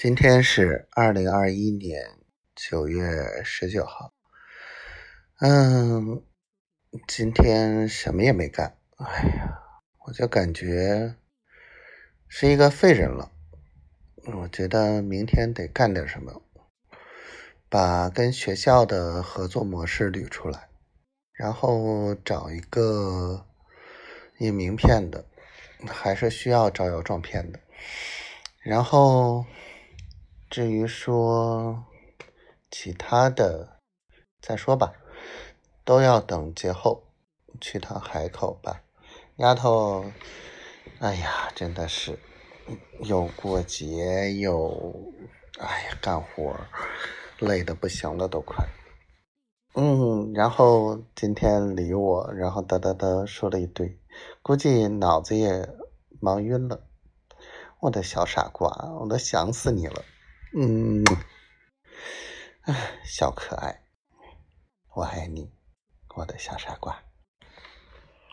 今天是二零二一年九月十九号。嗯，今天什么也没干。哎呀，我就感觉是一个废人了。我觉得明天得干点什么，把跟学校的合作模式捋出来，然后找一个印名片的，还是需要招摇撞骗的，然后。至于说其他的，再说吧，都要等节后去趟海口吧。丫头，哎呀，真的是又过节又哎呀干活，累的不行了都快。嗯，然后今天理我，然后哒哒哒说了一堆，估计脑子也忙晕了。我的小傻瓜，我都想死你了。嗯，唉，小可爱，我爱你，我的小傻瓜。